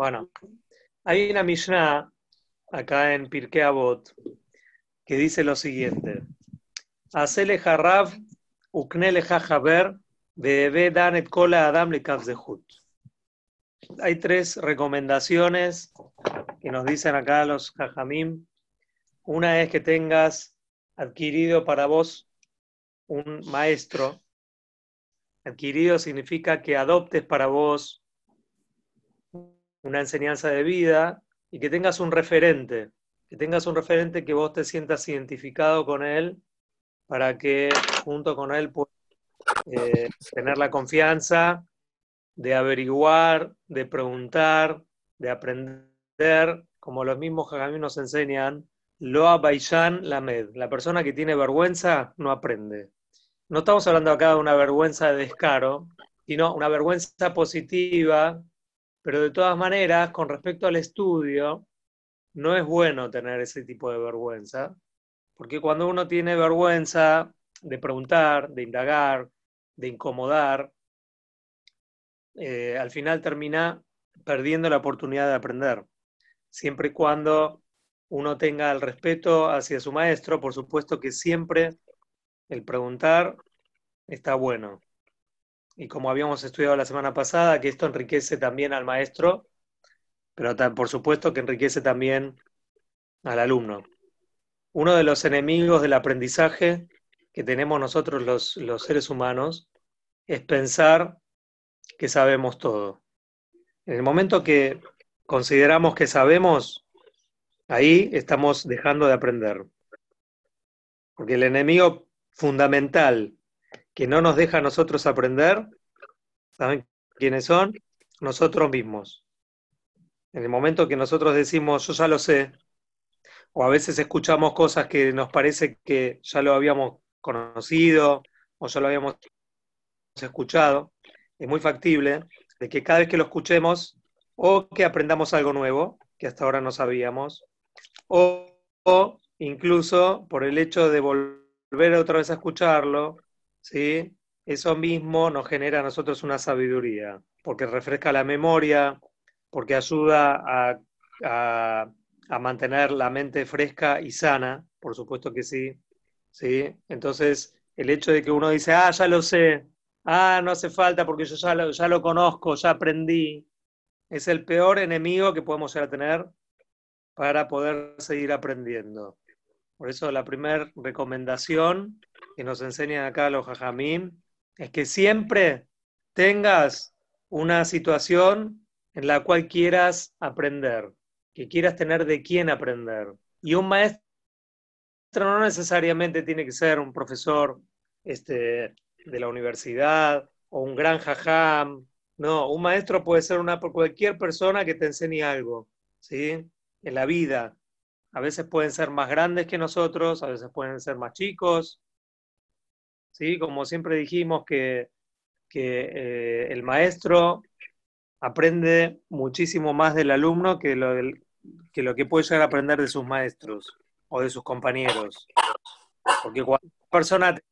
Bueno, hay una Mishnah acá en Pirkei Avot que dice lo siguiente: Hacele uknele haber bebe danet kola. Hay tres recomendaciones que nos dicen acá los jajamim. Una es que tengas adquirido para vos un maestro. Adquirido significa que adoptes para vos una enseñanza de vida y que tengas un referente, que tengas un referente que vos te sientas identificado con él para que junto con él puedas eh, tener la confianza de averiguar, de preguntar, de aprender, como los mismos Hagamim nos enseñan, Loa Baishan Lamed, la persona que tiene vergüenza no aprende. No estamos hablando acá de una vergüenza de descaro, sino una vergüenza positiva pero de todas maneras, con respecto al estudio, no es bueno tener ese tipo de vergüenza, porque cuando uno tiene vergüenza de preguntar, de indagar, de incomodar, eh, al final termina perdiendo la oportunidad de aprender. Siempre y cuando uno tenga el respeto hacia su maestro, por supuesto que siempre el preguntar está bueno y como habíamos estudiado la semana pasada, que esto enriquece también al maestro, pero por supuesto que enriquece también al alumno. Uno de los enemigos del aprendizaje que tenemos nosotros los, los seres humanos es pensar que sabemos todo. En el momento que consideramos que sabemos, ahí estamos dejando de aprender. Porque el enemigo fundamental que no nos deja a nosotros aprender, ¿saben quiénes son? Nosotros mismos. En el momento que nosotros decimos, yo ya lo sé, o a veces escuchamos cosas que nos parece que ya lo habíamos conocido o ya lo habíamos escuchado, es muy factible de que cada vez que lo escuchemos, o que aprendamos algo nuevo, que hasta ahora no sabíamos, o, o incluso por el hecho de volver otra vez a escucharlo, ¿sí? Eso mismo nos genera a nosotros una sabiduría, porque refresca la memoria, porque ayuda a, a, mantener la mente fresca y sana, por supuesto que sí, ¿sí? Entonces, el hecho de que uno dice, ah, ya lo sé, ah, no hace falta porque yo ya lo, ya lo conozco, ya aprendí, es el peor enemigo que podemos llegar a tener para poder seguir aprendiendo. Por eso la primera recomendación que nos enseñan acá los jajamín es que siempre tengas una situación en la cual quieras aprender, que quieras tener de quién aprender. Y un maestro no necesariamente tiene que ser un profesor este, de la universidad o un gran jajam. No, un maestro puede ser una, cualquier persona que te enseñe algo, ¿sí? En la vida, a veces pueden ser más grandes que nosotros, a veces pueden ser más chicos. ¿Sí? Como siempre dijimos que, eh, el maestro aprende muchísimo más del alumno que lo, que lo que puede llegar a aprender de sus maestros o de sus compañeros. Porque cuando una persona te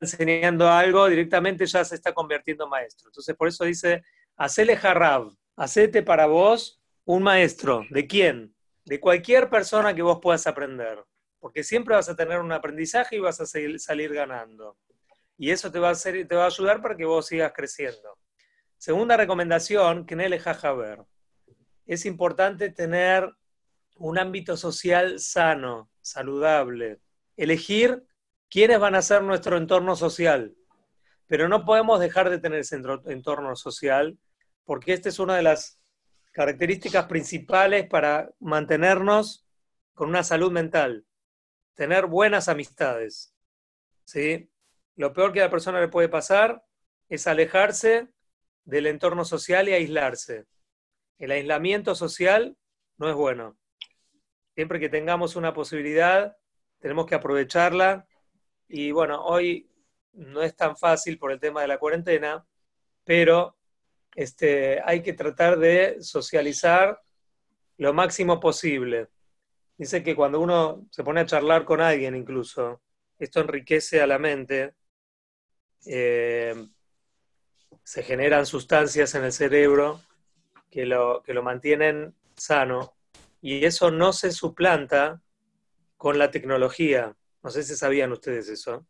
está enseñando algo, directamente ya se está convirtiendo en maestro. Entonces, por eso dice, hacele jarrab, hacete para vos un maestro. ¿De quién? de cualquier persona que vos puedas aprender, porque siempre vas a tener un aprendizaje y vas a salir ganando. Y eso te va, a te va a ayudar para que vos sigas creciendo. Segunda recomendación, que le ver. Es importante tener un ámbito social sano, saludable. Elegir quiénes van a ser nuestro entorno social. Pero no podemos dejar de tener ese entorno social, porque esta es una de las características principales para mantenernos con una salud mental, tener buenas amistades. ¿sí? Lo peor que a la persona le puede pasar es alejarse del entorno social y aislarse. El aislamiento social no es bueno. Siempre que tengamos una posibilidad, tenemos que aprovecharla. Y bueno, hoy no es tan fácil por el tema de la cuarentena, pero este, hay que tratar de socializar lo máximo posible. Dice que cuando uno se pone a charlar con alguien incluso, esto enriquece a la mente, eh, se generan sustancias en el cerebro que lo, que lo mantienen sano. Y eso no se suplanta con la tecnología. No sé si sabían ustedes eso,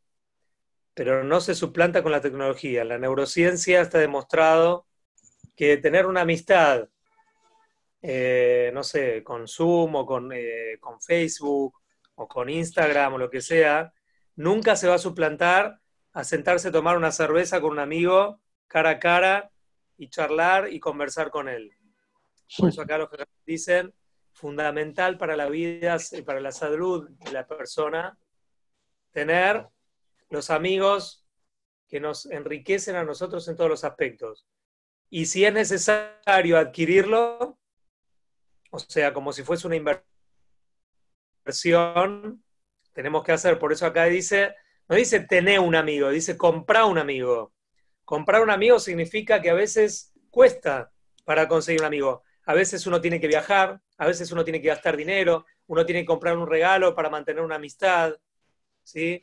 pero no se suplanta con la tecnología. La neurociencia está demostrado que tener una amistad, eh, no sé, con Zoom o con, eh, con Facebook o con Instagram o lo que sea, nunca se va a suplantar a sentarse a tomar una cerveza con un amigo cara a cara y charlar y conversar con él. Por eso acá los que dicen, fundamental para la vida y para la salud de la persona, tener los amigos que nos enriquecen a nosotros en todos los aspectos. Y si es necesario adquirirlo, o sea, como si fuese una inversión, tenemos que hacer. Por eso acá dice, no dice tener un amigo, dice comprar un amigo. Comprar un amigo significa que a veces cuesta para conseguir un amigo. A veces uno tiene que viajar, a veces uno tiene que gastar dinero, uno tiene que comprar un regalo para mantener una amistad, ¿sí?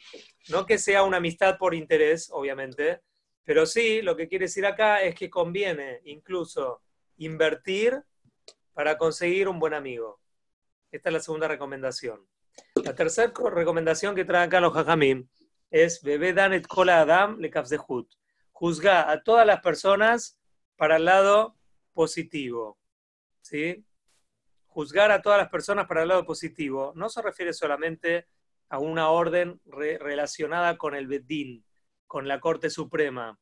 No que sea una amistad por interés, obviamente, pero sí, lo que quiere decir acá es que conviene incluso invertir para conseguir un buen amigo. Esta es la segunda recomendación. La tercera recomendación que trae acá los jajamim es Bebé Danet Kola Adam le Hut. Juzga a todas las personas para el lado positivo. ¿sí? Juzgar a todas las personas para el lado positivo no se refiere solamente a una orden relacionada con el Bedín, con la Corte Suprema,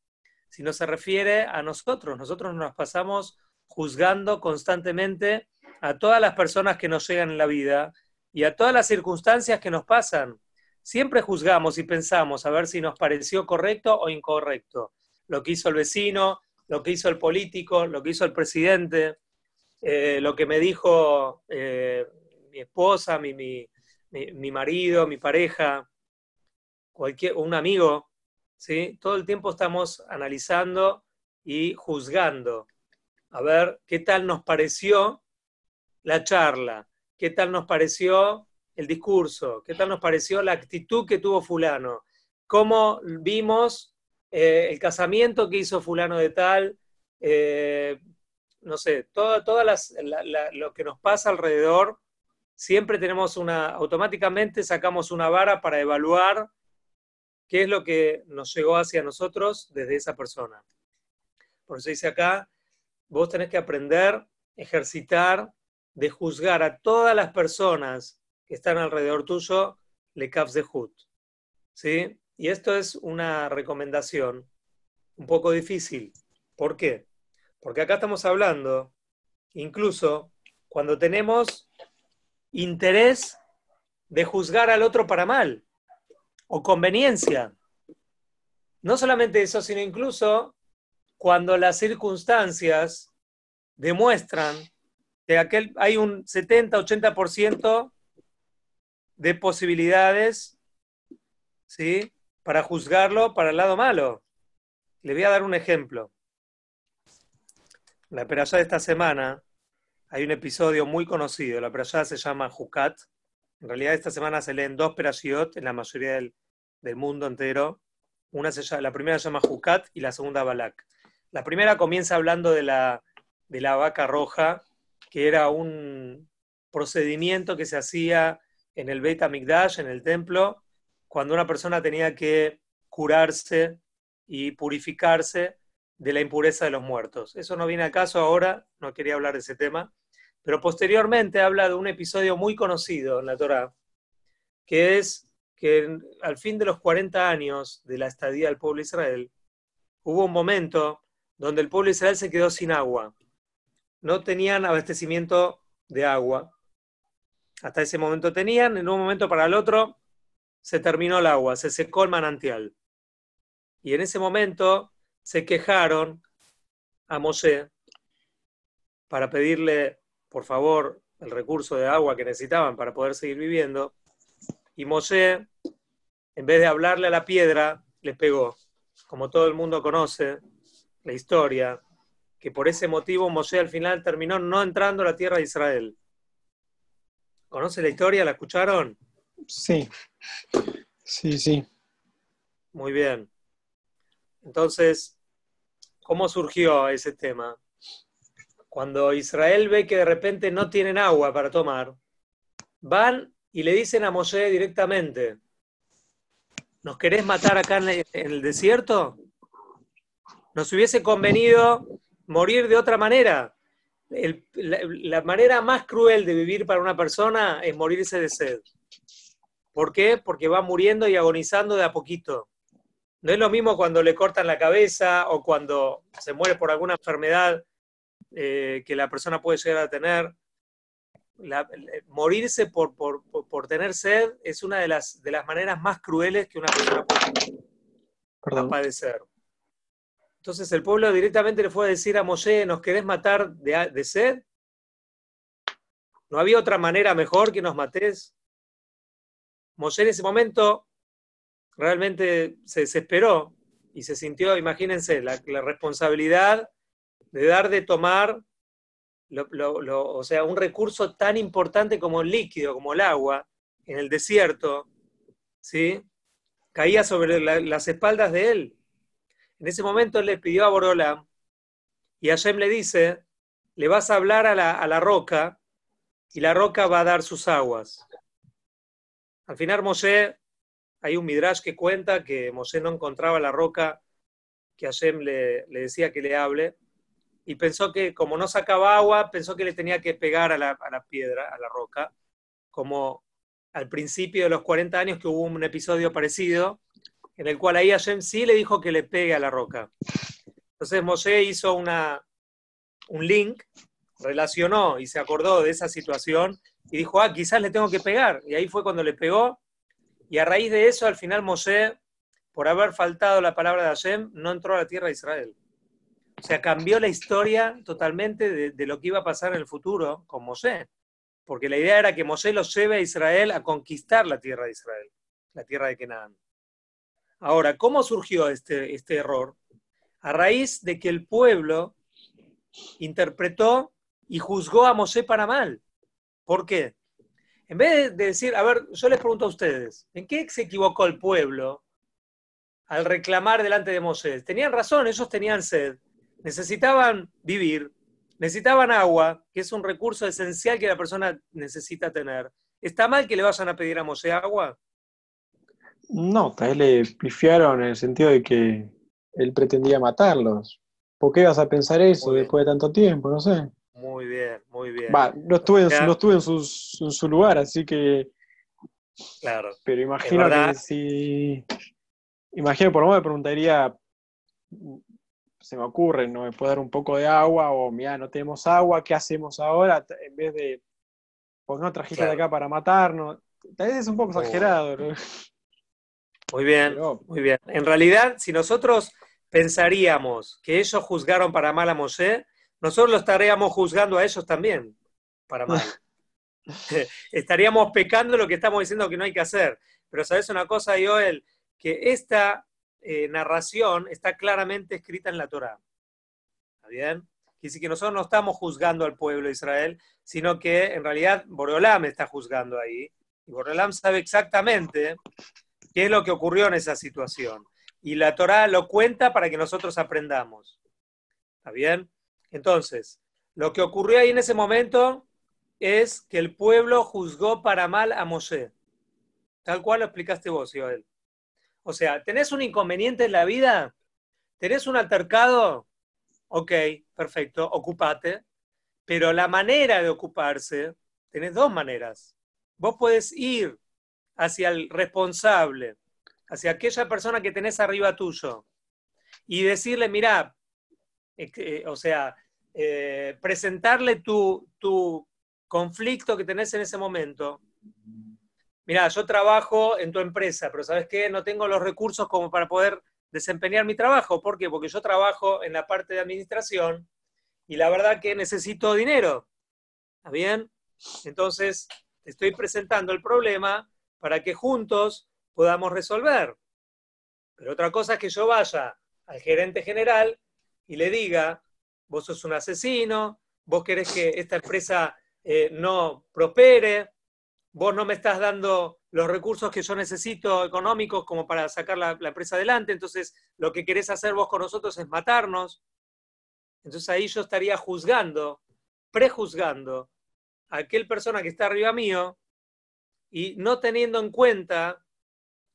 sino se refiere a nosotros. Nosotros nos pasamos juzgando constantemente a todas las personas que nos llegan en la vida y a todas las circunstancias que nos pasan. Siempre juzgamos y pensamos a ver si nos pareció correcto o incorrecto. Lo que hizo el vecino, lo que hizo el político, lo que hizo el presidente. Eh, lo que me dijo eh, mi esposa, mi, mi, marido, mi pareja, cualquier, un amigo, ¿sí? todo el tiempo estamos analizando y juzgando, a ver qué tal nos pareció la charla, qué tal nos pareció el discurso, qué tal nos pareció la actitud que tuvo fulano, cómo vimos eh, el casamiento que hizo fulano de tal, no sé, todo, todas lo que nos pasa alrededor, siempre tenemos una, automáticamente sacamos una vara para evaluar qué es lo que nos llegó hacia nosotros desde esa persona. Por eso dice acá, vos tenés que aprender, ejercitar, de juzgar a todas las personas que están alrededor tuyo, le caps de hut. ¿Sí? Y esto es una recomendación un poco difícil. ¿Por qué? Porque acá estamos hablando, incluso cuando tenemos interés de juzgar al otro para mal o conveniencia. No solamente eso, sino incluso cuando las circunstancias demuestran que aquel, hay un 70-80% de posibilidades ¿sí? para juzgarlo para el lado malo. Le voy a dar un ejemplo la perashá de esta semana hay un episodio muy conocido. La perashá se llama Jukat. En realidad esta semana se leen dos perashiot en la mayoría del, mundo entero. Una se la primera se llama Jukat y la segunda Balak. La primera comienza hablando de la, de la vaca roja, que era un procedimiento que se hacía en el Beit HaMikdash, en el templo, cuando una persona tenía que curarse y purificarse de la impureza de los muertos. Eso no viene al caso ahora, no quería hablar de ese tema, pero posteriormente habla de un episodio muy conocido en la Torá, que es que al fin de los 40 años de la estadía del pueblo de Israel, hubo un momento donde el pueblo de Israel se quedó sin agua. No tenían abastecimiento de agua. Hasta ese momento tenían, en un momento para el otro se terminó el agua, se secó el manantial. Y en ese momento se quejaron a Moshe para pedirle, por favor, el recurso de agua que necesitaban para poder seguir viviendo. Y Moshe, en vez de hablarle a la piedra, les pegó. Como todo el mundo conoce la historia, que por ese motivo Moshe al final terminó no entrando a la tierra de Israel. ¿Conoce la historia? ¿La escucharon? Sí, sí, sí. Muy bien. Entonces, ¿cómo surgió ese tema? cuando Israel ve que de repente no tienen agua para tomar, van y le dicen a Moshe directamente, ¿nos querés matar acá en el desierto? Nos hubiese convenido morir de otra manera. La, manera más cruel de vivir para una persona es morirse de sed. ¿Por qué? Porque va muriendo y agonizando de a poquito. No es lo mismo cuando le cortan la cabeza o cuando se muere por alguna enfermedad eh, que la persona puede llegar a tener. morirse por, por, tener sed es una de las, de las maneras más crueles que una persona puede padecer. Entonces el pueblo directamente le fue a decir a Moshe, ¿nos querés matar de, sed? ¿No había otra manera mejor que nos mates? Moshe en ese momento realmente se desesperó y se sintió, imagínense, la, responsabilidad de dar de tomar, o sea, un recurso tan importante como el líquido, como el agua, en el desierto, ¿sí? Caía sobre las espaldas de él. En ese momento él le pidió a Borolam y Hashem le dice, le vas a hablar a la, roca y la roca va a dar sus aguas. Al final Moshe, hay un midrash que cuenta que Moshe no encontraba la roca que Hashem le, le, decía que le hable y pensó que como no sacaba agua, pensó que le tenía que pegar a la, a la piedra, a la roca, como al principio de los 40 años que hubo un episodio parecido, en el cual ahí Hashem sí le dijo que le pegue a la roca. Entonces Moshe hizo una, un link, relacionó y se acordó de esa situación y dijo, ah, quizás le tengo que pegar. Y ahí fue cuando le pegó. Y a raíz de eso, al final Moshe, por haber faltado la palabra de Hashem, no entró a la tierra de Israel. O sea, cambió la historia totalmente de, lo que iba a pasar en el futuro con Moshe. Porque la idea era que Moshe los lleve a Israel a conquistar la tierra de Israel, la tierra de Canaán. Ahora, ¿cómo surgió este, este error? A raíz de que el pueblo interpretó y juzgó a Mosé para mal. ¿Por qué? En vez de decir, a ver, yo les pregunto a ustedes, ¿en qué se equivocó el pueblo al reclamar delante de Mosé? Tenían razón, ellos tenían sed, necesitaban vivir, necesitaban agua, que es un recurso esencial que la persona necesita tener. ¿Está mal que le vayan a pedir a Mosé agua? No, tal vez le pifiaron en el sentido de que él pretendía matarlos. ¿Por qué vas a pensar eso después de tanto tiempo? No sé. Muy bien, muy bien. no estuve, en, no estuve en, su lugar, así que. Claro. Pero imagino que si. Imagino, por lo menos me preguntaría. Se me ocurre, ¿no? ¿Me puede dar un poco de agua? O, mira, no tenemos agua, ¿qué hacemos ahora? En vez de. ¿Por qué no trajiste de acá para matarnos? Tal vez es un poco oh. exagerado, ¿no? Muy bien, muy bien. En realidad, si nosotros pensaríamos que ellos juzgaron para mal a Mosé, nosotros lo estaríamos juzgando a ellos también para mal. estaríamos pecando lo que estamos diciendo que no hay que hacer. Pero sabes una cosa, Joel, que esta eh, narración está claramente escrita en la Torah. ¿Está bien? Quiere decir que nosotros no estamos juzgando al pueblo de Israel, sino que en realidad Boreolam está juzgando ahí. Y Boreolam sabe exactamente qué es lo que ocurrió en esa situación. Y la Torá lo cuenta para que nosotros aprendamos. ¿Está bien? Entonces, lo que ocurrió ahí en ese momento es que el pueblo juzgó para mal a Moshe. Tal cual lo explicaste vos, Joel. O sea, ¿tenés un inconveniente en la vida? ¿Tenés un altercado? Ok, perfecto, ocupate. Pero la manera de ocuparse, tenés dos maneras. Vos puedes ir hacia el responsable, hacia aquella persona que tenés arriba tuyo, y decirle, mira, eh, o sea, eh, presentarle tu, tu conflicto que tenés en ese momento. Mira, yo trabajo en tu empresa, pero ¿sabes qué? No tengo los recursos como para poder desempeñar mi trabajo. ¿Por qué? Porque yo trabajo en la parte de administración y la verdad que necesito dinero. ¿Está bien? Entonces, estoy presentando el problema para que juntos podamos resolver. Pero otra cosa es que yo vaya al gerente general y le diga, vos sos un asesino, vos querés que esta empresa eh, no prospere, vos no me estás dando los recursos que yo necesito económicos como para sacar la, la, empresa adelante, entonces lo que querés hacer vos con nosotros es matarnos. Entonces ahí yo estaría juzgando, prejuzgando a aquel persona que está arriba mío y no teniendo en cuenta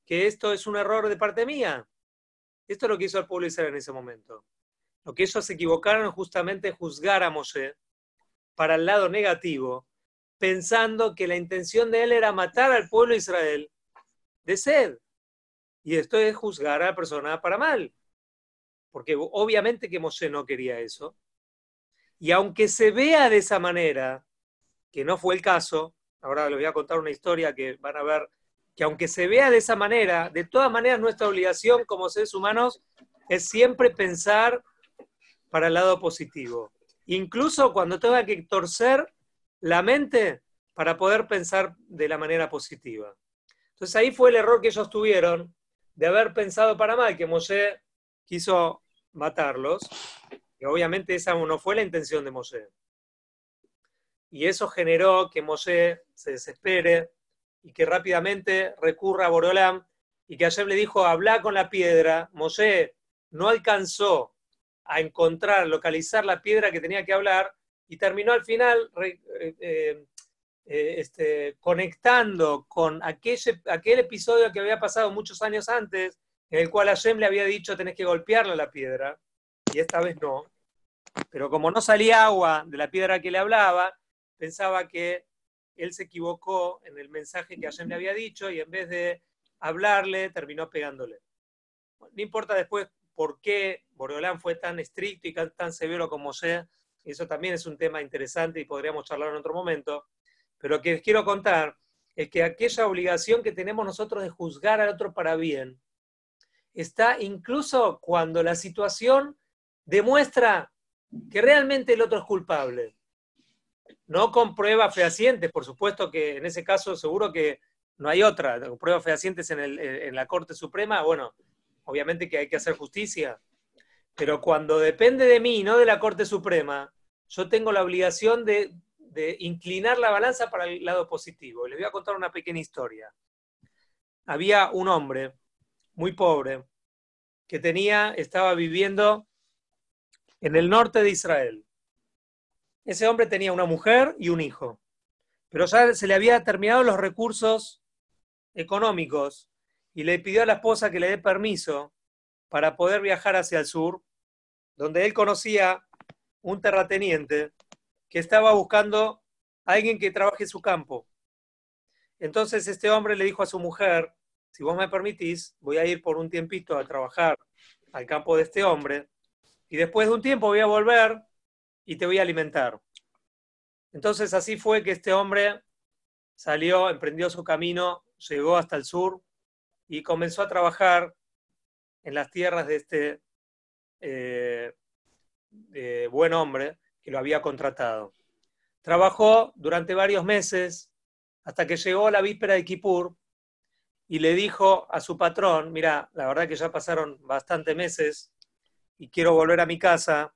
que esto es un error de parte mía. Esto es lo que hizo el pueblo Israel en ese momento. Lo que ellos se equivocaron justamente juzgar a Moshe para el lado negativo, pensando que la intención de él era matar al pueblo Israel de sed. Y esto es juzgar a la persona para mal. Porque obviamente que Moshe no quería eso. Y aunque se vea de esa manera, que no fue el caso, ahora les voy a contar una historia que van a ver, que aunque se vea de esa manera, de todas maneras nuestra obligación como seres humanos es siempre pensar para el lado positivo. Incluso cuando tenga que torcer la mente para poder pensar de la manera positiva. Entonces ahí fue el error que ellos tuvieron de haber pensado para mal, que Moshe quiso matarlos, y obviamente esa no fue la intención de Moshe. Y eso generó que Moshe se desespere y que rápidamente recurra a Borolam y que ayer le dijo, habla con la piedra. Moshe no alcanzó a encontrar, localizar la piedra que tenía que hablar y terminó al final eh, eh, eh, este, conectando con aquel, aquel episodio que había pasado muchos años antes, en el cual Hashem le había dicho tenés que golpearle la piedra, y esta vez no. Pero como no salía agua de la piedra que le hablaba, pensaba que él se equivocó en el mensaje que Hashem le había dicho y en vez de hablarle, terminó pegándole. No importa después por qué Boreolán fue tan estricto y tan severo como sea, eso también es un tema interesante y podríamos charlar en otro momento, pero lo que les quiero contar es que aquella obligación que tenemos nosotros de juzgar al otro para bien está incluso cuando la situación demuestra que realmente el otro es culpable. No con pruebas fehacientes, por supuesto que en ese caso seguro que no hay otra. Pruebas fehacientes en, la Corte Suprema, bueno, obviamente que hay que hacer justicia, pero cuando depende de mí, no de la Corte Suprema, yo tengo la obligación de, inclinar la balanza para el lado positivo. Les voy a contar una pequeña historia. Había un hombre muy pobre que tenía, estaba viviendo en el norte de Israel. Ese hombre tenía una mujer y un hijo, pero ya se le había terminado los recursos económicos y le pidió a la esposa que le dé permiso para poder viajar hacia el sur, donde él conocía un terrateniente que estaba buscando a alguien que trabaje en su campo. Entonces este hombre le dijo a su mujer, si vos me permitís, voy a ir por un tiempito a trabajar al campo de este hombre y después de un tiempo voy a volver y te voy a alimentar. Entonces así fue que este hombre salió, emprendió su camino, llegó hasta el sur y comenzó a trabajar en las tierras de este eh, buen hombre que lo había contratado. Trabajó durante varios meses hasta que llegó la víspera de Kippur y le dijo a su patrón, mira, la verdad que ya pasaron bastantes meses y quiero volver a mi casa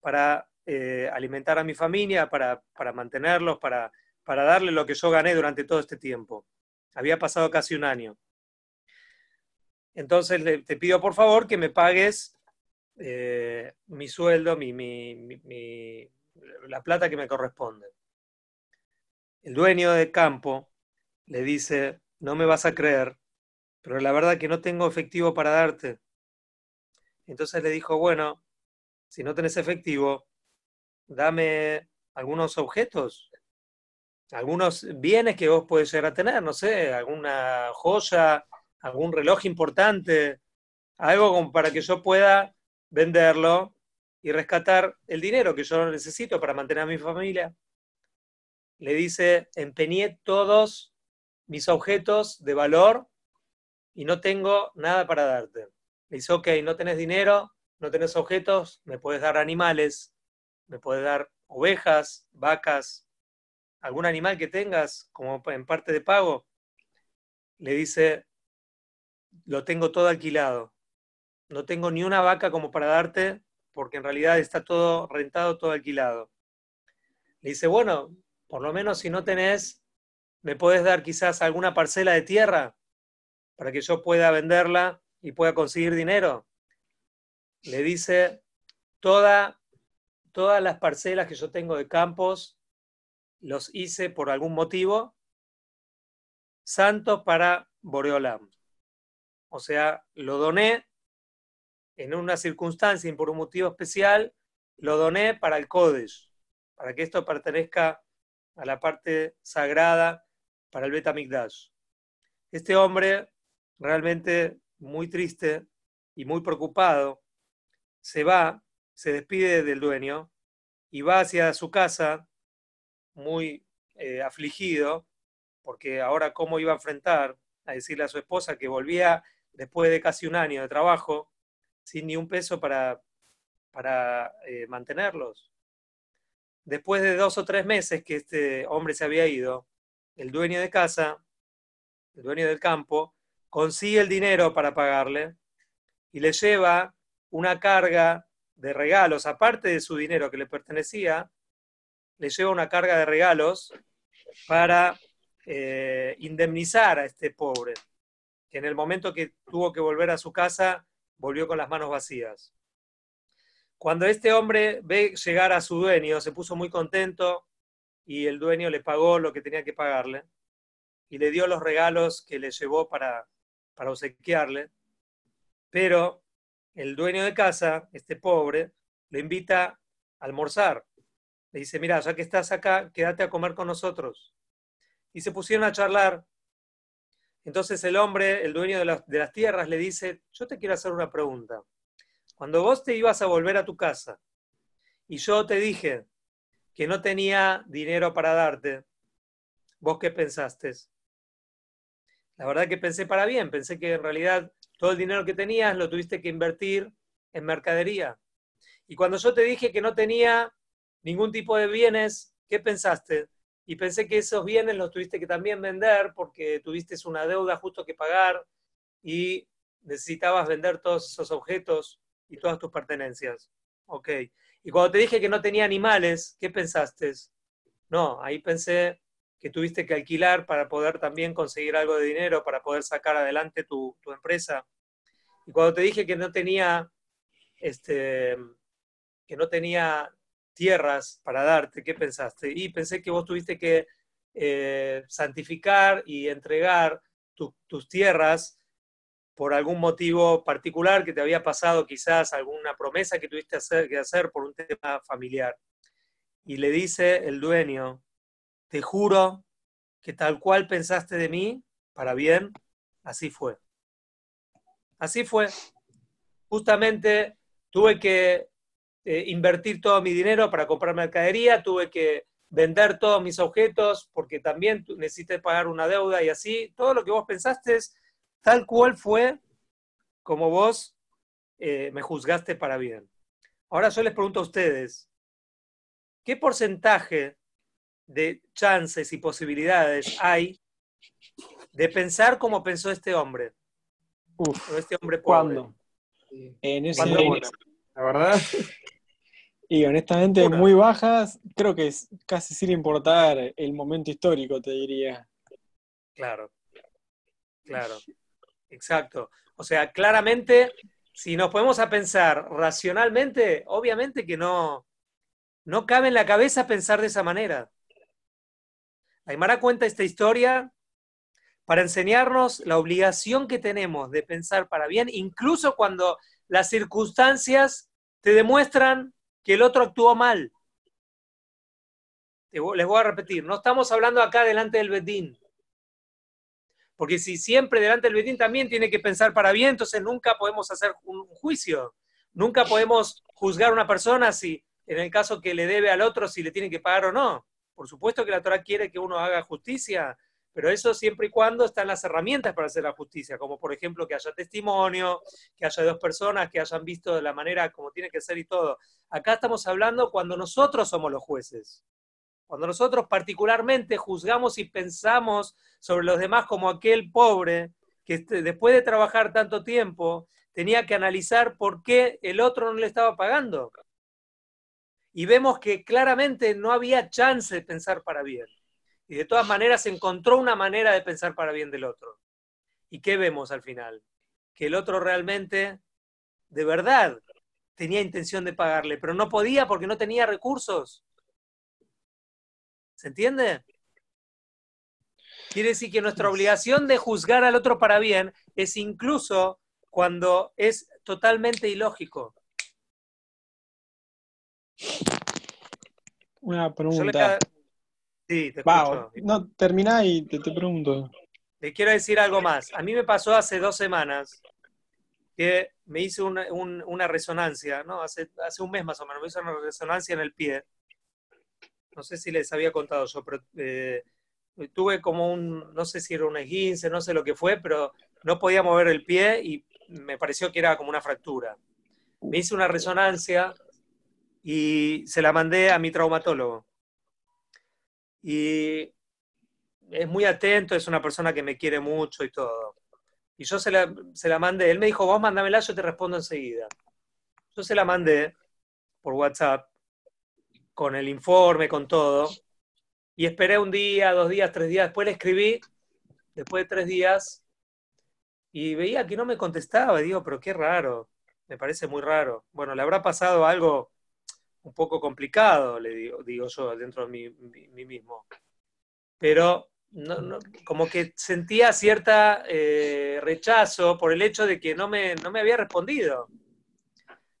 para eh, alimentar a mi familia, para, para mantenerlos, para, para darle lo que yo gané durante todo este tiempo. Había pasado casi un año. Entonces te pido por favor que me pagues eh, mi sueldo, la plata que me corresponde. El dueño del campo le dice, no me vas a creer, pero la verdad que no tengo efectivo para darte. Entonces le dijo, bueno, si no tenés efectivo, dame algunos objetos, algunos bienes que vos puedes llegar a tener, no sé, alguna joya, algún reloj importante, algo como para que yo pueda venderlo y rescatar el dinero que yo necesito para mantener a mi familia. Le dice, empeñé todos mis objetos de valor y no tengo nada para darte. Le dice, ok, no tenés dinero, no tenés objetos, me puedes dar animales, me puedes dar ovejas, vacas, algún animal que tengas como en parte de pago. Le dice, lo tengo todo alquilado. No tengo ni una vaca como para darte, porque en realidad está todo rentado, todo alquilado. Le dice, bueno, por lo menos si no tenés, me puedes dar quizás alguna parcela de tierra para que yo pueda venderla y pueda conseguir dinero. Le dice, toda todas las parcelas que yo tengo de campos, los hice por algún motivo, santos para Boreolam. O sea, lo doné en una circunstancia y por un motivo especial, lo doné para el Kodesh, para que esto pertenezca a la parte sagrada para el Betamigdash. Este hombre, realmente muy triste y muy preocupado, se va, se despide del dueño y va hacia su casa muy eh, afligido, porque ahora cómo iba a enfrentar a decirle a su esposa que volvía después de casi un año de trabajo sin ni un peso para, para eh, mantenerlos. Después de dos o tres meses que este hombre se había ido, el dueño de casa, el dueño del campo, consigue el dinero para pagarle y le lleva una carga de regalos, aparte de su dinero que le pertenecía, le lleva una carga de regalos para eh, indemnizar a este pobre, que en el momento que tuvo que volver a su casa, volvió con las manos vacías. Cuando este hombre ve llegar a su dueño, se puso muy contento y el dueño le pagó lo que tenía que pagarle y le dio los regalos que le llevó para, para obsequiarle. Pero el dueño de casa, este pobre, le invita a almorzar. Le dice, mira, ya que estás acá, quédate a comer con nosotros. Y se pusieron a charlar. Entonces el hombre, el dueño de las, de las tierras, le dice, yo te quiero hacer una pregunta. Cuando vos te ibas a volver a tu casa y yo te dije que no tenía dinero para darte, ¿vos qué pensaste? La verdad que pensé para bien, pensé que en realidad todo el dinero que tenías lo tuviste que invertir en mercadería. Y cuando yo te dije que no tenía ningún tipo de bienes, ¿qué pensaste? Y pensé que esos bienes los tuviste que también vender porque tuviste una deuda justo que pagar y necesitabas vender todos esos objetos y todas tus pertenencias. Ok. Y cuando te dije que no tenía animales, ¿qué pensaste? No, ahí pensé que tuviste que alquilar para poder también conseguir algo de dinero, para poder sacar adelante tu, tu empresa. Y cuando te dije que no tenía este, que no tenía tierras para darte, ¿qué pensaste? Y pensé que vos tuviste que eh, santificar y entregar tus tierras por algún motivo particular que te había pasado, quizás alguna promesa que tuviste que hacer por un tema familiar. Y le dice el dueño, te juro que tal cual pensaste de mí, para bien, así fue. Así fue. Justamente tuve que eh, invertir todo mi dinero para comprar mercadería, tuve que vender todos mis objetos porque también necesité pagar una deuda y así. Todo lo que vos pensaste es tal cual fue como vos eh, me juzgaste para bien. Ahora yo les pregunto a ustedes, ¿qué porcentaje de chances y posibilidades hay de pensar como pensó este hombre? Uf, este hombre pobre. En ese, la verdad. Y honestamente, muy bajas, creo que es casi sin importar el momento histórico, te diría. Claro, claro, exacto. O sea, claramente, si nos podemos a pensar racionalmente, obviamente que no, no cabe en la cabeza pensar de esa manera. Aymara cuenta esta historia para enseñarnos la obligación que tenemos de pensar para bien, incluso cuando las circunstancias te demuestran que el otro actuó mal. Les voy a repetir, no estamos hablando acá delante del Bedín. Porque si siempre delante del Bedín también tiene que pensar para bien, entonces nunca podemos hacer un juicio. Nunca podemos juzgar a una persona si, en el caso que le debe al otro, si le tiene que pagar o no. Por supuesto que la Torah quiere que uno haga justicia, pero eso siempre y cuando están las herramientas para hacer la justicia, como por ejemplo que haya testimonio, que haya dos personas que hayan visto de la manera como tiene que ser y todo. Acá estamos hablando cuando nosotros somos los jueces. Cuando nosotros particularmente juzgamos y pensamos sobre los demás como aquel pobre que este, después de trabajar tanto tiempo tenía que analizar por qué el otro no le estaba pagando. Y vemos que claramente no había chance de pensar para bien y de todas maneras encontró una manera de pensar para bien del otro. ¿Y qué vemos al final? Que el otro realmente, de verdad, tenía intención de pagarle, pero no podía porque no tenía recursos. ¿Se entiende? Quiere decir que nuestra obligación de juzgar al otro para bien es incluso cuando es totalmente ilógico. Una pregunta. Sí, te escucho. no, termina y te, pregunto. Le quiero decir algo más. A mí me pasó hace dos semanas que me hice una, resonancia, ¿no? Hace, hace un mes más o menos, me hice una resonancia en el pie. No sé si les había contado yo, pero eh, tuve como un, no sé si era un esguince, no sé lo que fue, pero no podía mover el pie y me pareció que era como una fractura. Me hice una resonancia y se la mandé a mi traumatólogo y es muy atento, es una persona que me quiere mucho y todo. Y yo se la, se la mandé, él me dijo, vos mándamela, yo te respondo enseguida. Yo se la mandé por WhatsApp, con el informe, con todo, y esperé un día, dos días, tres días, después le escribí, después de tres días, y veía que no me contestaba, y digo, pero qué raro, me parece muy raro. Bueno, le habrá pasado algo un poco complicado, le digo, digo yo, dentro de mí, mismo. Pero no, como que sentía cierta eh, rechazo por el hecho de que no me, no me había respondido.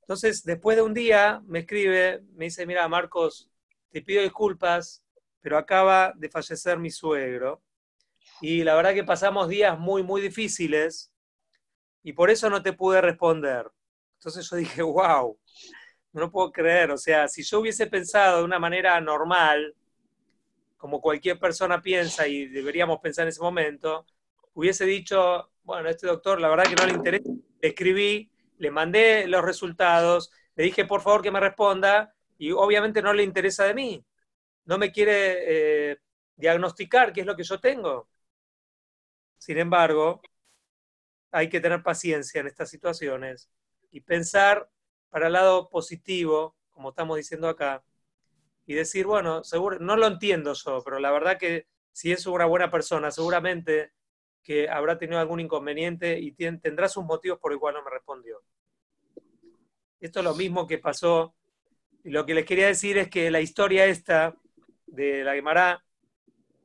Entonces, después de un día, me escribe, me dice, mira, Marcos, te pido disculpas, pero acaba de fallecer mi suegro. Y la verdad que pasamos días muy, muy difíciles y por eso no te pude responder. Entonces yo dije, wow, no puedo creer, o sea, si yo hubiese pensado de una manera normal, como cualquier persona piensa y deberíamos pensar en ese momento, hubiese dicho, bueno, este doctor la verdad que no le interesa, le escribí, le mandé los resultados, le dije por favor que me responda y obviamente no le interesa de mí, no me quiere eh, diagnosticar qué es lo que yo tengo. Sin embargo, hay que tener paciencia en estas situaciones y pensar para el lado positivo, como estamos diciendo acá, y decir, bueno, seguro, no lo entiendo yo, pero la verdad que si es una buena persona, seguramente que habrá tenido algún inconveniente y tendrá sus motivos por el cual no me respondió. Esto es lo mismo que pasó. Y lo que les quería decir es que la historia esta de la Guimará,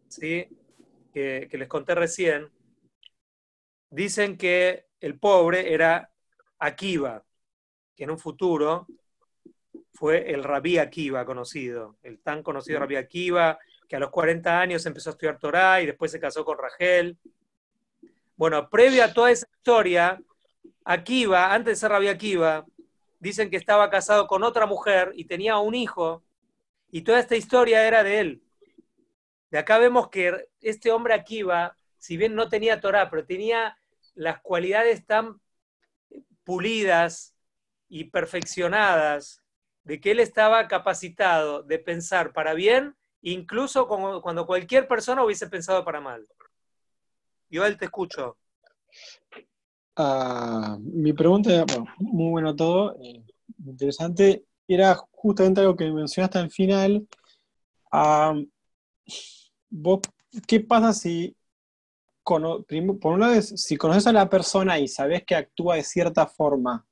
¿sí? que, que les conté recién, dicen que el pobre era Akiva, que en un futuro fue el Rabí Akiva conocido, el tan conocido Rabí Akiva, que a los 40 años empezó a estudiar Torah y después se casó con Rachel. Bueno, previo a toda esa historia, Akiva, antes de ser Rabí Akiva, dicen que estaba casado con otra mujer y tenía un hijo, y toda esta historia era de él. De acá vemos que este hombre Akiva, si bien no tenía Torah, pero tenía las cualidades tan pulidas, y perfeccionadas de que él estaba capacitado de pensar para bien, incluso cuando cualquier persona hubiese pensado para mal. Yo él te escucho. Ah, mi pregunta, bueno, muy bueno todo, eh, interesante, era justamente algo que mencionaste al final. Ah, ¿Qué pasa si, por una vez, si conoces a la persona y sabes que actúa de cierta forma,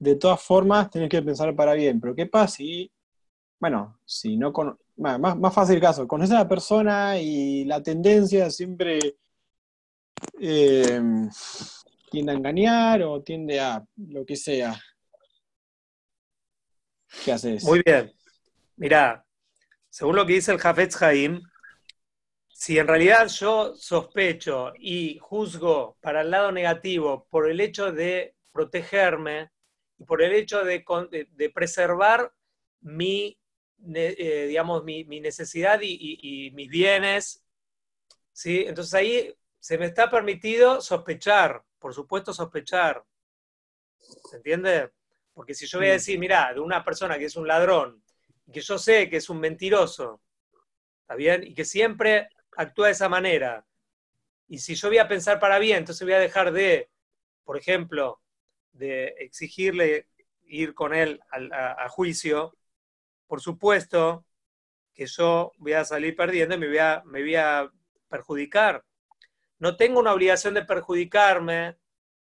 de todas formas tenés que pensar para bien. Pero ¿qué pasa si, bueno, si no con, más, más fácil caso, conoces a la persona y la tendencia siempre eh, tiende a engañar o tiende a lo que sea? ¿Qué haces? Muy bien. Mirá, según lo que dice el Jafetz Haim, si en realidad yo sospecho y juzgo para el lado negativo por el hecho de protegerme, y por el hecho de, preservar mi, eh, digamos, mi, necesidad y, mis bienes. ¿sí? Entonces ahí se me está permitido sospechar, por supuesto sospechar. ¿Se entiende? Porque si yo voy a decir, mira, de una persona que es un ladrón, que yo sé que es un mentiroso, ¿está bien? Y que siempre actúa de esa manera. Y si yo voy a pensar para bien, entonces voy a dejar de, por ejemplo, de exigirle ir con él a, juicio, por supuesto que yo voy a salir perdiendo y me voy a, me voy a perjudicar. No tengo una obligación de perjudicarme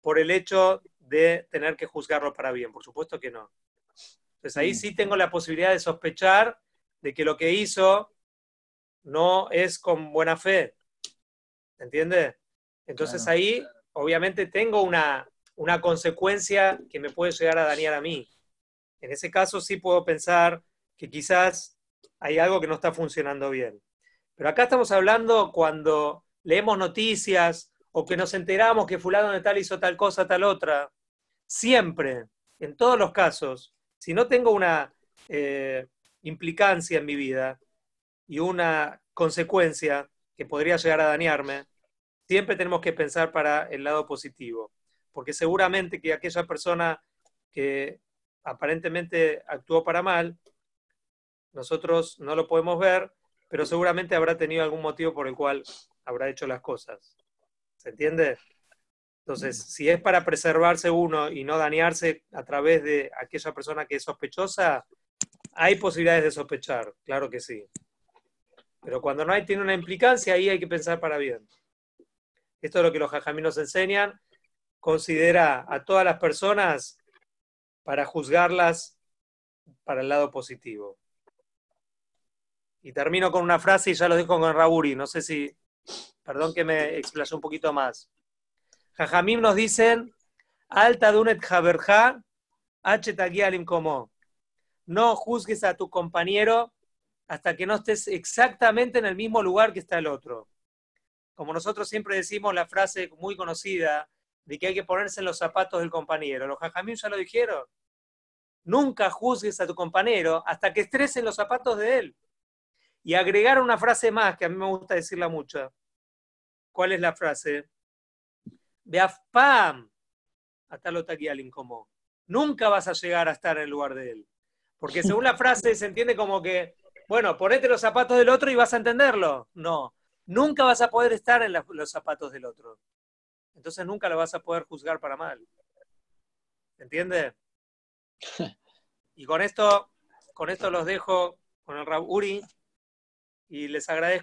por el hecho de tener que juzgarlo para bien. Por supuesto que no. Entonces ahí Mm. sí tengo la posibilidad de sospechar de que lo que hizo no es con buena fe. ¿Entiende? Entonces Claro. ahí obviamente tengo una, una consecuencia que me puede llegar a dañar a mí. En ese caso sí puedo pensar que quizás hay algo que no está funcionando bien. Pero acá estamos hablando cuando leemos noticias o que nos enteramos que fulano de tal hizo tal cosa, tal otra. Siempre, en todos los casos, si no tengo una eh, implicancia en mi vida y una consecuencia que podría llegar a dañarme, siempre tenemos que pensar para el lado positivo. Porque seguramente que aquella persona que aparentemente actuó para mal, nosotros no lo podemos ver, pero seguramente habrá tenido algún motivo por el cual habrá hecho las cosas. ¿Se entiende? Entonces, si es para preservarse uno y no dañarse a través de aquella persona que es sospechosa, hay posibilidades de sospechar, claro que sí. Pero cuando no hay, tiene una implicancia, ahí hay que pensar para bien. Esto es lo que los jajamí nos enseñan. Considera a todas las personas para juzgarlas para el lado positivo. Y termino con una frase y ya lo dejo con Raburi. No sé si, perdón que me explayé un poquito más. Jajamim nos dicen, alta dunet jaberja, tagialim como. No juzgues a tu compañero hasta que no estés exactamente en el mismo lugar que está el otro. Como nosotros siempre decimos la frase muy conocida de que hay que ponerse en los zapatos del compañero. Los jajamim ya lo dijeron. Nunca juzgues a tu compañero hasta que estés en los zapatos de él. Y agregar una frase más que a mí me gusta decirla mucho. ¿Cuál es la frase? Beafpam, hasta lo taquialim como. Nunca vas a llegar a estar en el lugar de él. Porque según la frase se entiende como que, bueno, ponete los zapatos del otro y vas a entenderlo. No, nunca vas a poder estar en la, los zapatos del otro. Entonces nunca lo vas a poder juzgar para mal. ¿Entiende? Y con esto, con esto los dejo con el Rab Uri y les agradezco.